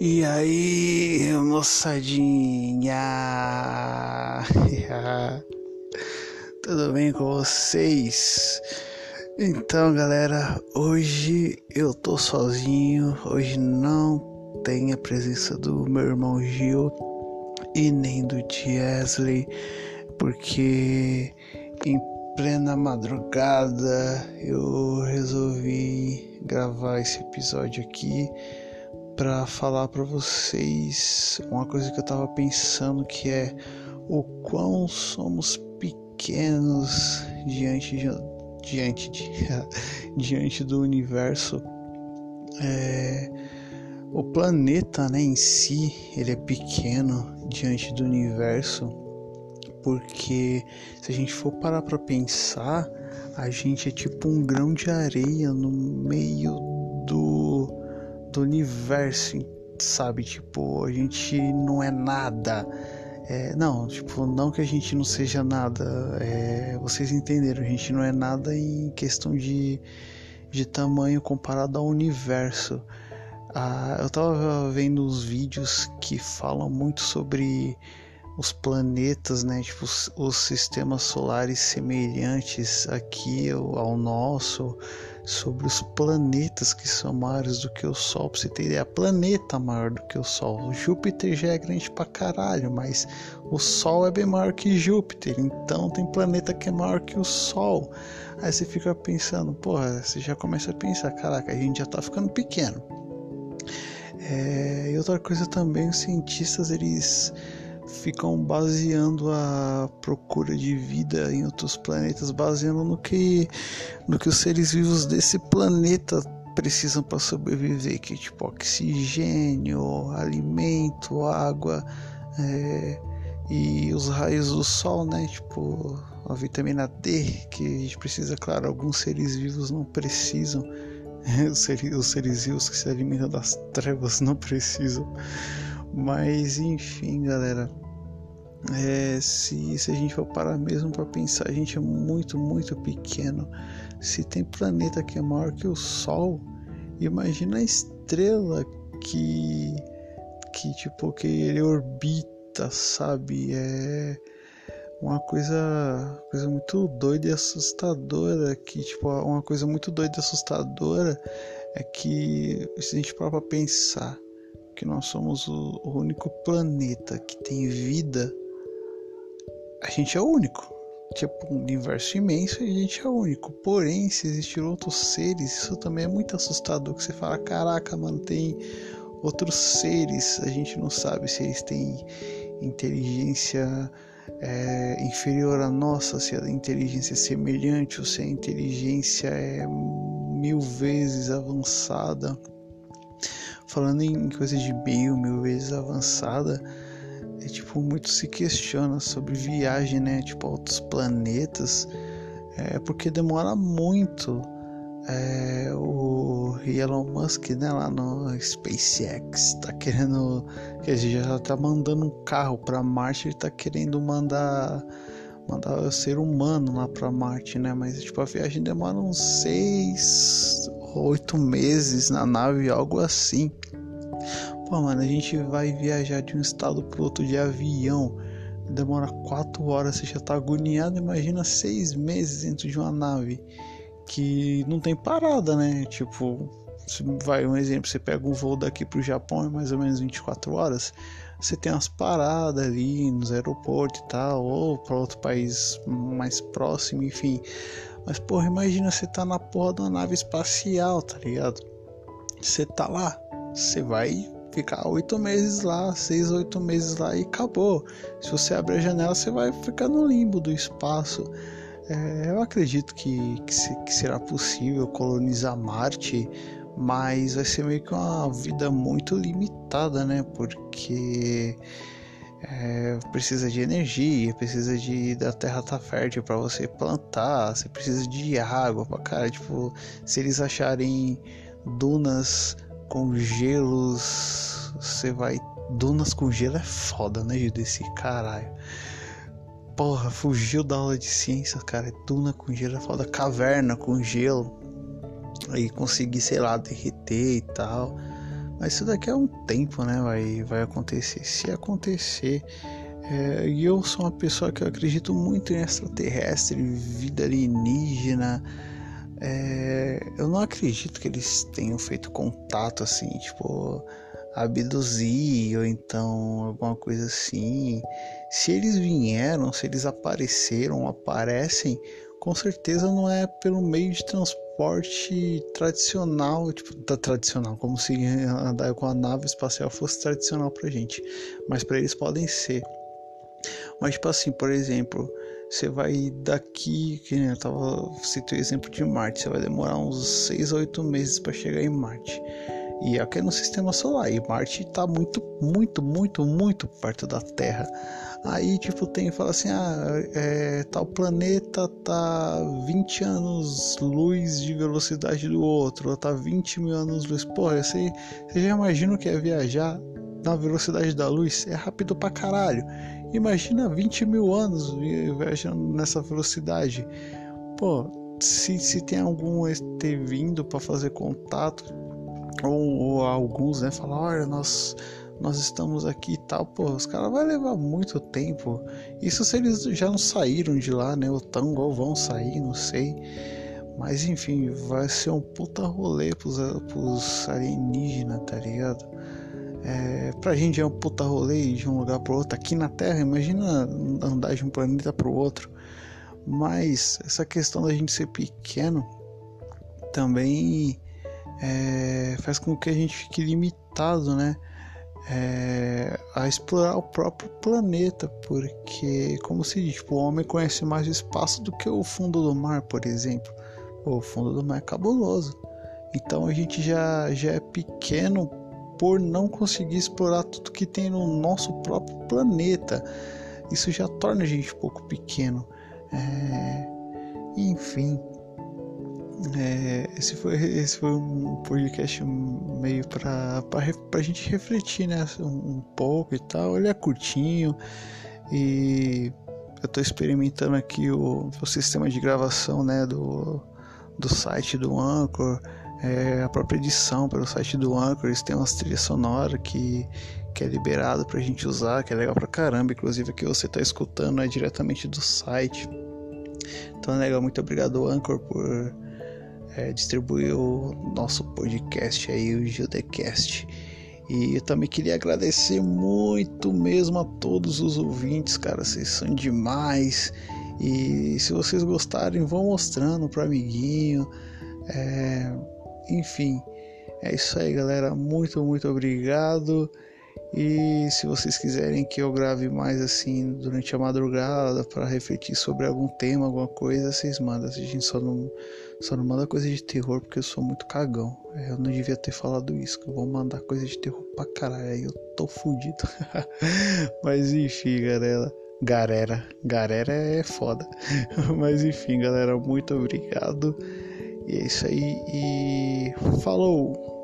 E aí, moçadinha? Tudo bem com vocês? Então, galera, hoje eu tô sozinho. Hoje não tem a presença do meu irmão Gil e nem do Chesley, porque em plena madrugada eu resolvi gravar esse episódio aqui para falar para vocês uma coisa que eu tava pensando que é o quão somos pequenos diante de, diante de, diante do universo. É, o planeta né, em si ele é pequeno diante do universo porque se a gente for parar para pensar a gente é tipo um grão de areia no meio do do universo, sabe? Tipo, a gente não é nada. É, não, tipo, não que a gente não seja nada. É, vocês entenderam, a gente não é nada em questão de, de tamanho comparado ao universo. Ah, eu tava vendo os vídeos que falam muito sobre os planetas, né? Tipo, os, os sistemas solares semelhantes aqui ao, ao nosso sobre os planetas que são maiores do que o Sol. Pra você ter ideia, planeta maior do que o Sol. O Júpiter já é grande pra caralho, mas o Sol é bem maior que Júpiter. Então tem planeta que é maior que o Sol. Aí você fica pensando, porra, você já começa a pensar, caraca, a gente já tá ficando pequeno. É, e outra coisa também, os cientistas eles ficam baseando a procura de vida em outros planetas, baseando no que, no que os seres vivos desse planeta precisam para sobreviver, que tipo oxigênio, alimento, água é, e os raios do sol, né? Tipo a vitamina D que a gente precisa, claro, alguns seres vivos não precisam. Os seres, os seres vivos que se alimentam das trevas não precisam. Mas enfim, galera. É, se, se a gente for parar mesmo para pensar, a gente é muito, muito pequeno. Se tem planeta que é maior que o Sol, imagina a estrela que, que tipo, que ele orbita, sabe? É uma coisa, coisa muito doida e assustadora. Que, tipo, uma coisa muito doida e assustadora é que se a gente parar pra pensar que nós somos o, único planeta que tem vida a gente é o único. Tipo, um universo imenso e a gente é único. Porém, se existir outros seres, isso também é muito assustador. Que você fala, caraca, mano, tem outros seres. A gente não sabe se eles têm inteligência é, inferior à nossa, se a inteligência é semelhante ou se a inteligência é mil vezes avançada. Falando em coisa de mil, mil vezes avançada é tipo muito se questiona sobre viagem, né? Tipo outros planetas, é porque demora muito. É, o Elon Musk, né, lá no SpaceX, tá querendo, quer dizer, já tá mandando um carro para Marte, ele tá querendo mandar mandar o ser humano lá para Marte, né? Mas tipo a viagem demora uns seis, oito meses na nave, algo assim. Pô, mano, a gente vai viajar de um estado pro outro de avião. Demora quatro horas, você já tá agoniado. Imagina seis meses dentro de uma nave que não tem parada, né? Tipo, vai um exemplo, você pega um voo daqui pro Japão é mais ou menos 24 horas. Você tem umas paradas ali nos aeroportos e tal, ou para outro país mais próximo, enfim. Mas porra, imagina você tá na porra da nave espacial, tá ligado? Você tá lá, você vai ficar oito meses lá, seis, oito meses lá e acabou. Se você abrir a janela, você vai ficar no limbo do espaço. É, eu acredito que, que, se, que, será possível colonizar Marte, mas vai ser meio que uma vida muito limitada, né? Porque é, precisa de energia, precisa de da terra tá fértil para você plantar, você precisa de água para cara. Tipo, se eles acharem dunas com gelos. Você vai. Dunas com gelo é foda, né, desse caralho. Porra, fugiu da aula de ciência, cara. Duna com gelo é foda. Caverna com gelo. Aí conseguir, sei lá, derreter e tal. Mas isso daqui é um tempo, né? Vai, vai acontecer. Se acontecer. É, e eu sou uma pessoa que eu acredito muito em extraterrestre, vida alienígena. É, eu não acredito que eles tenham feito contato assim, tipo, abduzir ou então alguma coisa assim. Se eles vieram, se eles apareceram, aparecem, com certeza não é pelo meio de transporte tradicional, tipo, da tradicional, como se andar com a nave espacial fosse tradicional pra gente, mas para eles podem ser. Mas tipo assim, por exemplo, você vai daqui, que eu tava citei o exemplo de Marte, você vai demorar uns 6 a 8 meses para chegar em Marte. E aqui é no sistema solar, e Marte está muito, muito, muito, muito perto da Terra. Aí, tipo, tem, fala assim: ah, é, tal planeta tá 20 anos luz de velocidade do outro, ou tá 20 mil anos luz. Porra, você, você já imagina o que é viajar na velocidade da luz? É rápido pra caralho. Imagina 20 mil anos viajando nessa velocidade. Pô, se, se tem algum ter vindo para fazer contato, ou, ou alguns, né, falar, olha, nós nós estamos aqui e tal, pô, os caras vai levar muito tempo. Isso se eles já não saíram de lá, né? Ou tão ou vão sair, não sei. Mas enfim, vai ser um puta rolê pros, pros alienígenas, tá ligado? É, pra gente é um puta rolê de um lugar pro outro. Aqui na Terra, imagina andar de um planeta pro outro. Mas essa questão da gente ser pequeno também é, faz com que a gente fique limitado, né? É, a explorar o próprio planeta, porque, como se diz, tipo, o homem conhece mais o espaço do que o fundo do mar, por exemplo. O fundo do mar é cabuloso. Então a gente já, já é pequeno por não conseguir explorar tudo que tem no nosso próprio planeta. Isso já torna a gente um pouco pequeno. É, enfim, é, esse, foi, esse foi um podcast meio para a gente refletir né, um, um, pouco e tal. Ele é curtinho e eu estou experimentando aqui o, o, sistema de gravação né, do, do site do Anchor, é, a própria edição pelo site do Anchor. Eles têm umas trilhas sonoras que, que é liberado para a gente usar, que é legal pra caramba. Inclusive, que você está escutando é diretamente do site. Então é legal, muito obrigado, Anchor, por é, distribuir o nosso podcast aí, o Gildecast. E eu também queria agradecer muito mesmo a todos os ouvintes, cara, vocês são demais. E se vocês gostarem, vão mostrando pro amiguinho. É, enfim, é isso aí, galera. Muito, muito obrigado. E se vocês quiserem que eu grave mais assim durante a madrugada para refletir sobre algum tema, alguma coisa, vocês mandam. A gente só não, só não manda coisa de terror porque eu sou muito cagão. Eu não devia ter falado isso, que eu vou mandar coisa de terror pra caralho. Aí eu tô fudido. Mas enfim, galera. Galera, galera é foda. Mas enfim, galera, muito obrigado. E é isso aí. E falou!